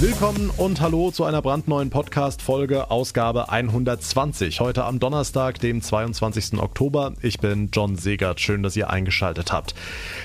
Willkommen und hallo zu einer brandneuen Podcast-Folge, Ausgabe 120. Heute am Donnerstag, dem 22. Oktober. Ich bin John Segert. Schön, dass ihr eingeschaltet habt.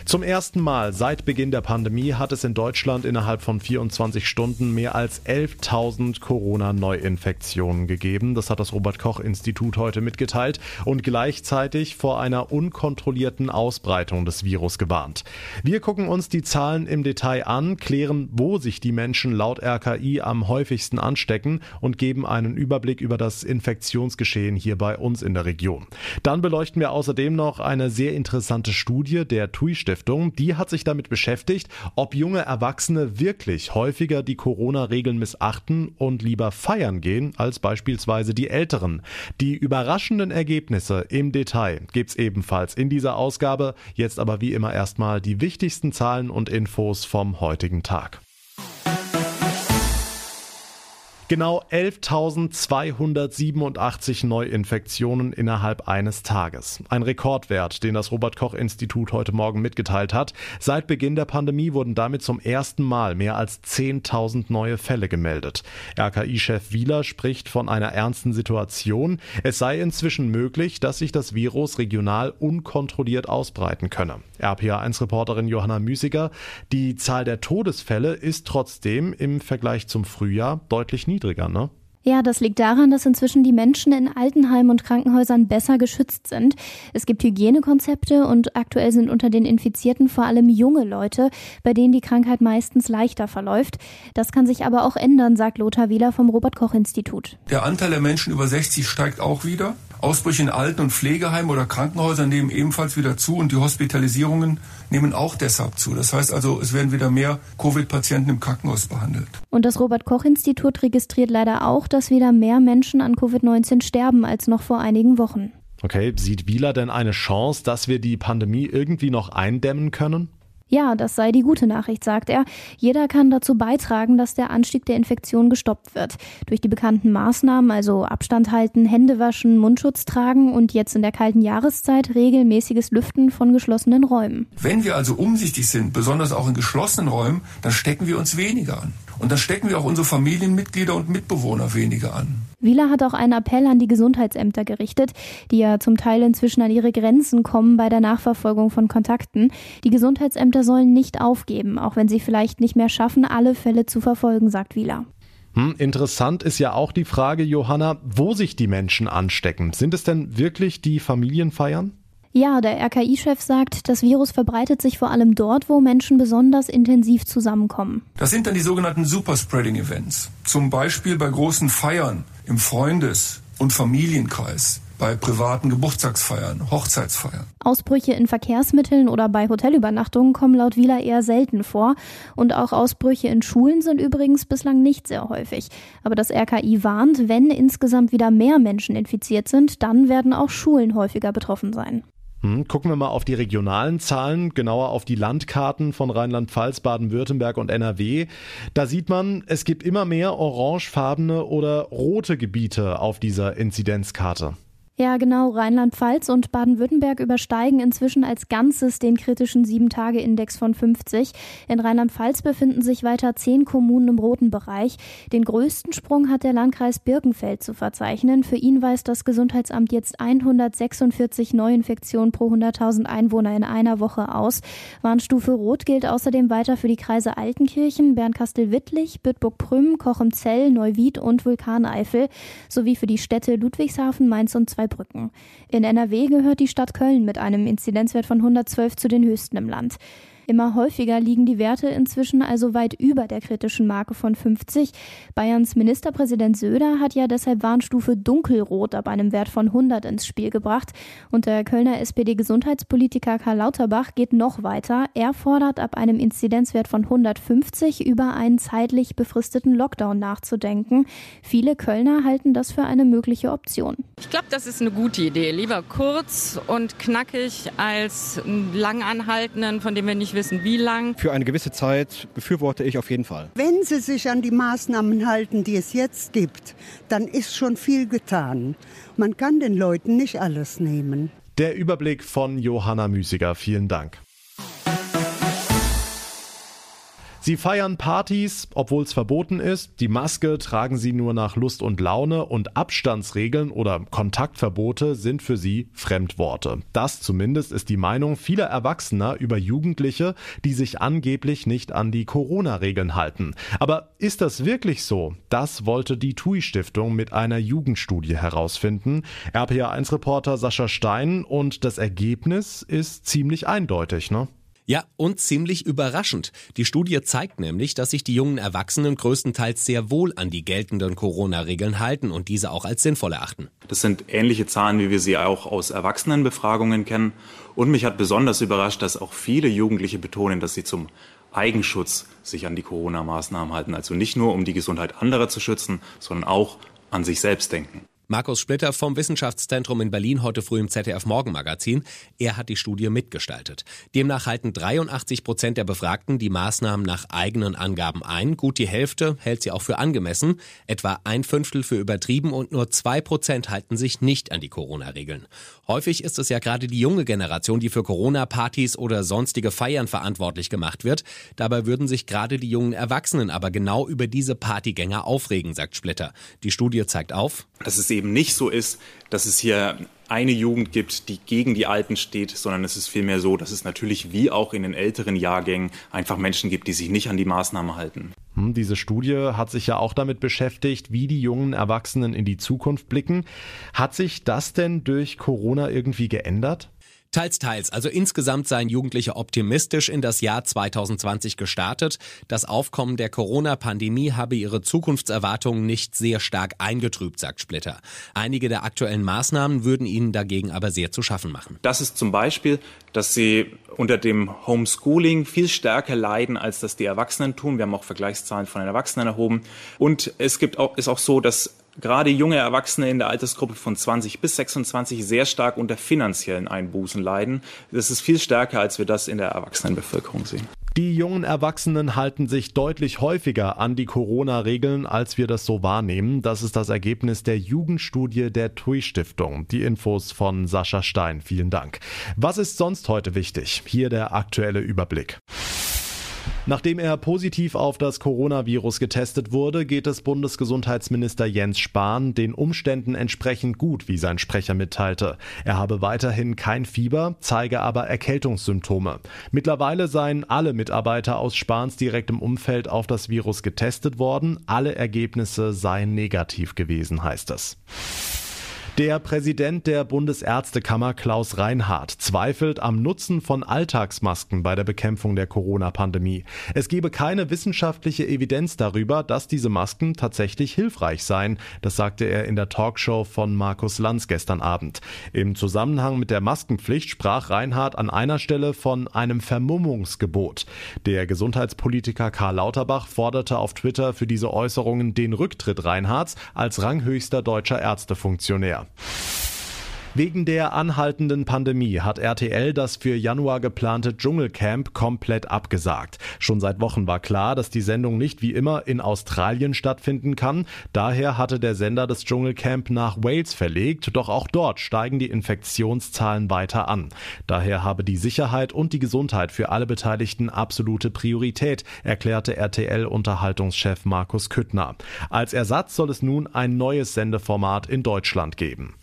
Zum ersten Mal seit Beginn der Pandemie hat es in Deutschland innerhalb von 24 Stunden mehr als 11.000 Corona-Neuinfektionen gegeben. Das hat das Robert-Koch-Institut heute mitgeteilt und gleichzeitig vor einer unkontrollierten Ausbreitung des Virus gewarnt. Wir gucken uns die Zahlen im Detail an, klären, wo sich die Menschen laut RKI am häufigsten anstecken und geben einen Überblick über das Infektionsgeschehen hier bei uns in der Region. Dann beleuchten wir außerdem noch eine sehr interessante Studie der TUI Stiftung. Die hat sich damit beschäftigt, ob junge Erwachsene wirklich häufiger die Corona-Regeln missachten und lieber feiern gehen als beispielsweise die Älteren. Die überraschenden Ergebnisse im Detail gibt's ebenfalls in dieser Ausgabe. Jetzt aber wie immer erstmal die wichtigsten Zahlen und Infos vom heutigen Tag. Genau 11.287 Neuinfektionen innerhalb eines Tages. Ein Rekordwert, den das Robert Koch Institut heute Morgen mitgeteilt hat. Seit Beginn der Pandemie wurden damit zum ersten Mal mehr als 10.000 neue Fälle gemeldet. RKI-Chef Wieler spricht von einer ernsten Situation. Es sei inzwischen möglich, dass sich das Virus regional unkontrolliert ausbreiten könne. RPA1-Reporterin Johanna Müßiger, die Zahl der Todesfälle ist trotzdem im Vergleich zum Frühjahr deutlich niedriger niedriger, ne? Ja, das liegt daran, dass inzwischen die Menschen in Altenheimen und Krankenhäusern besser geschützt sind. Es gibt Hygienekonzepte und aktuell sind unter den Infizierten vor allem junge Leute, bei denen die Krankheit meistens leichter verläuft. Das kann sich aber auch ändern, sagt Lothar Wieler vom Robert Koch Institut. Der Anteil der Menschen über 60 steigt auch wieder. Ausbrüche in Alten- und Pflegeheimen oder Krankenhäusern nehmen ebenfalls wieder zu und die Hospitalisierungen nehmen auch deshalb zu. Das heißt also, es werden wieder mehr Covid-Patienten im Krankenhaus behandelt. Und das Robert Koch Institut registriert leider auch, dass wieder mehr Menschen an Covid-19 sterben als noch vor einigen Wochen. Okay, sieht Wieler denn eine Chance, dass wir die Pandemie irgendwie noch eindämmen können? Ja, das sei die gute Nachricht, sagt er. Jeder kann dazu beitragen, dass der Anstieg der Infektion gestoppt wird. Durch die bekannten Maßnahmen, also Abstand halten, Hände waschen, Mundschutz tragen und jetzt in der kalten Jahreszeit regelmäßiges Lüften von geschlossenen Räumen. Wenn wir also umsichtig sind, besonders auch in geschlossenen Räumen, dann stecken wir uns weniger an. Und dann stecken wir auch unsere Familienmitglieder und Mitbewohner weniger an. Wieler hat auch einen Appell an die Gesundheitsämter gerichtet, die ja zum Teil inzwischen an ihre Grenzen kommen bei der Nachverfolgung von Kontakten. Die Gesundheitsämter sollen nicht aufgeben, auch wenn sie vielleicht nicht mehr schaffen, alle Fälle zu verfolgen, sagt Wieler. Hm, interessant ist ja auch die Frage, Johanna, wo sich die Menschen anstecken. Sind es denn wirklich die Familienfeiern? Ja, der RKI-Chef sagt, das Virus verbreitet sich vor allem dort, wo Menschen besonders intensiv zusammenkommen. Das sind dann die sogenannten Superspreading-Events. Zum Beispiel bei großen Feiern im Freundes- und Familienkreis bei privaten Geburtstagsfeiern, Hochzeitsfeiern. Ausbrüche in Verkehrsmitteln oder bei Hotelübernachtungen kommen laut Wieler eher selten vor. Und auch Ausbrüche in Schulen sind übrigens bislang nicht sehr häufig. Aber das RKI warnt, wenn insgesamt wieder mehr Menschen infiziert sind, dann werden auch Schulen häufiger betroffen sein. Hm, gucken wir mal auf die regionalen Zahlen, genauer auf die Landkarten von Rheinland-Pfalz, Baden-Württemberg und NRW. Da sieht man, es gibt immer mehr orangefarbene oder rote Gebiete auf dieser Inzidenzkarte. Ja, genau. Rheinland-Pfalz und Baden-Württemberg übersteigen inzwischen als Ganzes den kritischen 7-Tage-Index von 50. In Rheinland-Pfalz befinden sich weiter zehn Kommunen im roten Bereich. Den größten Sprung hat der Landkreis Birkenfeld zu verzeichnen. Für ihn weist das Gesundheitsamt jetzt 146 Neuinfektionen pro 100.000 Einwohner in einer Woche aus. Warnstufe Rot gilt außerdem weiter für die Kreise Altenkirchen, Bernkastel-Wittlich, Bütburg-Prüm, Kochemzell, Neuwied und Vulkaneifel sowie für die Städte Ludwigshafen, Mainz und Zwei Saarbrücken. In NRW gehört die Stadt Köln mit einem Inzidenzwert von 112 zu den höchsten im Land. Immer häufiger liegen die Werte inzwischen also weit über der kritischen Marke von 50. Bayerns Ministerpräsident Söder hat ja deshalb Warnstufe dunkelrot ab einem Wert von 100 ins Spiel gebracht. Und der Kölner SPD-Gesundheitspolitiker Karl Lauterbach geht noch weiter. Er fordert ab einem Inzidenzwert von 150 über einen zeitlich befristeten Lockdown nachzudenken. Viele Kölner halten das für eine mögliche Option. Ich glaube, das ist eine gute Idee. Lieber kurz und knackig als einen langanhaltenden, von dem wir nicht wissen, wissen, wie lang. Für eine gewisse Zeit befürworte ich auf jeden Fall. Wenn Sie sich an die Maßnahmen halten, die es jetzt gibt, dann ist schon viel getan. Man kann den Leuten nicht alles nehmen. Der Überblick von Johanna Müßiger. Vielen Dank. Sie feiern Partys, obwohl es verboten ist. Die Maske tragen sie nur nach Lust und Laune und Abstandsregeln oder Kontaktverbote sind für sie Fremdworte. Das zumindest ist die Meinung vieler Erwachsener über Jugendliche, die sich angeblich nicht an die Corona-Regeln halten. Aber ist das wirklich so? Das wollte die TUI Stiftung mit einer Jugendstudie herausfinden. RPA1-Reporter Sascha Stein und das Ergebnis ist ziemlich eindeutig, ne? Ja, und ziemlich überraschend. Die Studie zeigt nämlich, dass sich die jungen Erwachsenen größtenteils sehr wohl an die geltenden Corona-Regeln halten und diese auch als sinnvoll erachten. Das sind ähnliche Zahlen, wie wir sie auch aus Erwachsenenbefragungen kennen. Und mich hat besonders überrascht, dass auch viele Jugendliche betonen, dass sie zum Eigenschutz sich an die Corona-Maßnahmen halten. Also nicht nur, um die Gesundheit anderer zu schützen, sondern auch an sich selbst denken. Markus Splitter vom Wissenschaftszentrum in Berlin heute früh im ZDF Morgenmagazin. Er hat die Studie mitgestaltet. Demnach halten 83 Prozent der Befragten die Maßnahmen nach eigenen Angaben ein. Gut die Hälfte hält sie auch für angemessen, etwa ein Fünftel für übertrieben und nur zwei Prozent halten sich nicht an die Corona-Regeln. Häufig ist es ja gerade die junge Generation, die für Corona-Partys oder sonstige Feiern verantwortlich gemacht wird. Dabei würden sich gerade die jungen Erwachsenen aber genau über diese Partygänger aufregen, sagt Splitter. Die Studie zeigt auf, dass es eben nicht so ist, dass es hier eine Jugend gibt, die gegen die Alten steht, sondern es ist vielmehr so, dass es natürlich wie auch in den älteren Jahrgängen einfach Menschen gibt, die sich nicht an die Maßnahmen halten. Hm, diese Studie hat sich ja auch damit beschäftigt, wie die jungen Erwachsenen in die Zukunft blicken. Hat sich das denn durch Corona irgendwie geändert? Teils, teils. Also insgesamt seien Jugendliche optimistisch in das Jahr 2020 gestartet. Das Aufkommen der Corona-Pandemie habe ihre Zukunftserwartungen nicht sehr stark eingetrübt, sagt Splitter. Einige der aktuellen Maßnahmen würden ihnen dagegen aber sehr zu schaffen machen. Das ist zum Beispiel, dass sie unter dem Homeschooling viel stärker leiden, als das die Erwachsenen tun. Wir haben auch Vergleichszahlen von den Erwachsenen erhoben. Und es gibt auch, ist auch so, dass gerade junge Erwachsene in der Altersgruppe von 20 bis 26 sehr stark unter finanziellen Einbußen leiden. Das ist viel stärker, als wir das in der Erwachsenenbevölkerung sehen. Die jungen Erwachsenen halten sich deutlich häufiger an die Corona-Regeln, als wir das so wahrnehmen. Das ist das Ergebnis der Jugendstudie der TUI Stiftung. Die Infos von Sascha Stein. Vielen Dank. Was ist sonst heute wichtig? Hier der aktuelle Überblick. Nachdem er positiv auf das Coronavirus getestet wurde, geht es Bundesgesundheitsminister Jens Spahn den Umständen entsprechend gut, wie sein Sprecher mitteilte. Er habe weiterhin kein Fieber, zeige aber Erkältungssymptome. Mittlerweile seien alle Mitarbeiter aus Spahns direktem Umfeld auf das Virus getestet worden. Alle Ergebnisse seien negativ gewesen, heißt es. Der Präsident der Bundesärztekammer Klaus Reinhardt zweifelt am Nutzen von Alltagsmasken bei der Bekämpfung der Corona-Pandemie. Es gebe keine wissenschaftliche Evidenz darüber, dass diese Masken tatsächlich hilfreich seien. Das sagte er in der Talkshow von Markus Lanz gestern Abend. Im Zusammenhang mit der Maskenpflicht sprach Reinhardt an einer Stelle von einem Vermummungsgebot. Der Gesundheitspolitiker Karl Lauterbach forderte auf Twitter für diese Äußerungen den Rücktritt Reinhardts als ranghöchster deutscher Ärztefunktionär. あ。Wegen der anhaltenden Pandemie hat RTL das für Januar geplante Dschungelcamp komplett abgesagt. Schon seit Wochen war klar, dass die Sendung nicht wie immer in Australien stattfinden kann. Daher hatte der Sender das Dschungelcamp nach Wales verlegt, doch auch dort steigen die Infektionszahlen weiter an. Daher habe die Sicherheit und die Gesundheit für alle Beteiligten absolute Priorität, erklärte RTL-Unterhaltungschef Markus Küttner. Als Ersatz soll es nun ein neues Sendeformat in Deutschland geben.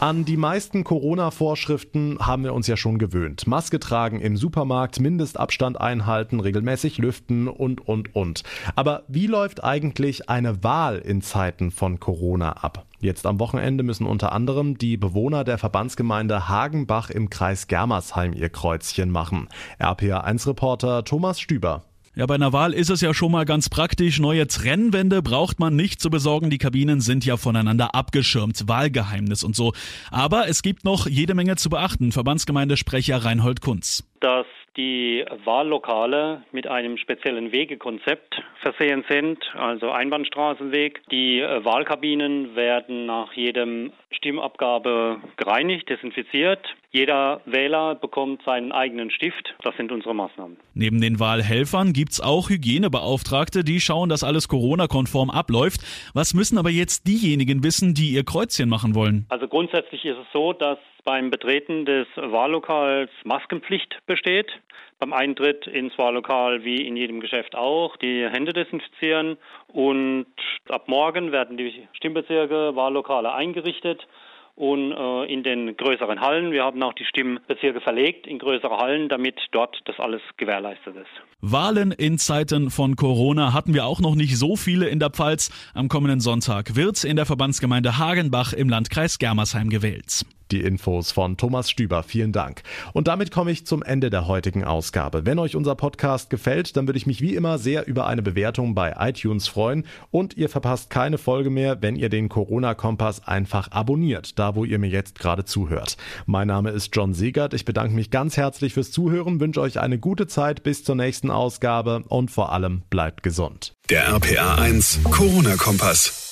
An die meisten Corona-Vorschriften haben wir uns ja schon gewöhnt. Maske tragen im Supermarkt, Mindestabstand einhalten, regelmäßig lüften und, und, und. Aber wie läuft eigentlich eine Wahl in Zeiten von Corona ab? Jetzt am Wochenende müssen unter anderem die Bewohner der Verbandsgemeinde Hagenbach im Kreis Germersheim ihr Kreuzchen machen. RPA1-Reporter Thomas Stüber. Ja, bei einer Wahl ist es ja schon mal ganz praktisch. Neue Trennwände braucht man nicht zu besorgen. Die Kabinen sind ja voneinander abgeschirmt. Wahlgeheimnis und so. Aber es gibt noch jede Menge zu beachten. Verbandsgemeindesprecher Reinhold Kunz. Das die Wahllokale mit einem speziellen Wegekonzept versehen sind, also Einbahnstraßenweg. Die äh, Wahlkabinen werden nach jedem Stimmabgabe gereinigt, desinfiziert. Jeder Wähler bekommt seinen eigenen Stift. Das sind unsere Maßnahmen. Neben den Wahlhelfern gibt es auch Hygienebeauftragte, die schauen, dass alles Corona-konform abläuft. Was müssen aber jetzt diejenigen wissen, die ihr Kreuzchen machen wollen? Also grundsätzlich ist es so, dass beim Betreten des Wahllokals Maskenpflicht besteht. Beim Eintritt ins Wahllokal wie in jedem Geschäft auch die Hände desinfizieren und ab morgen werden die Stimmbezirke Wahllokale eingerichtet und äh, in den größeren Hallen. Wir haben auch die Stimmbezirke verlegt in größere Hallen, damit dort das alles gewährleistet ist. Wahlen in Zeiten von Corona hatten wir auch noch nicht so viele in der Pfalz. Am kommenden Sonntag wird in der Verbandsgemeinde Hagenbach im Landkreis Germersheim gewählt. Die Infos von Thomas Stüber, vielen Dank. Und damit komme ich zum Ende der heutigen Ausgabe. Wenn euch unser Podcast gefällt, dann würde ich mich wie immer sehr über eine Bewertung bei iTunes freuen und ihr verpasst keine Folge mehr, wenn ihr den Corona-Kompass einfach abonniert, da wo ihr mir jetzt gerade zuhört. Mein Name ist John Segert, ich bedanke mich ganz herzlich fürs Zuhören, wünsche euch eine gute Zeit bis zur nächsten Ausgabe und vor allem bleibt gesund. Der RPA 1 Corona-Kompass.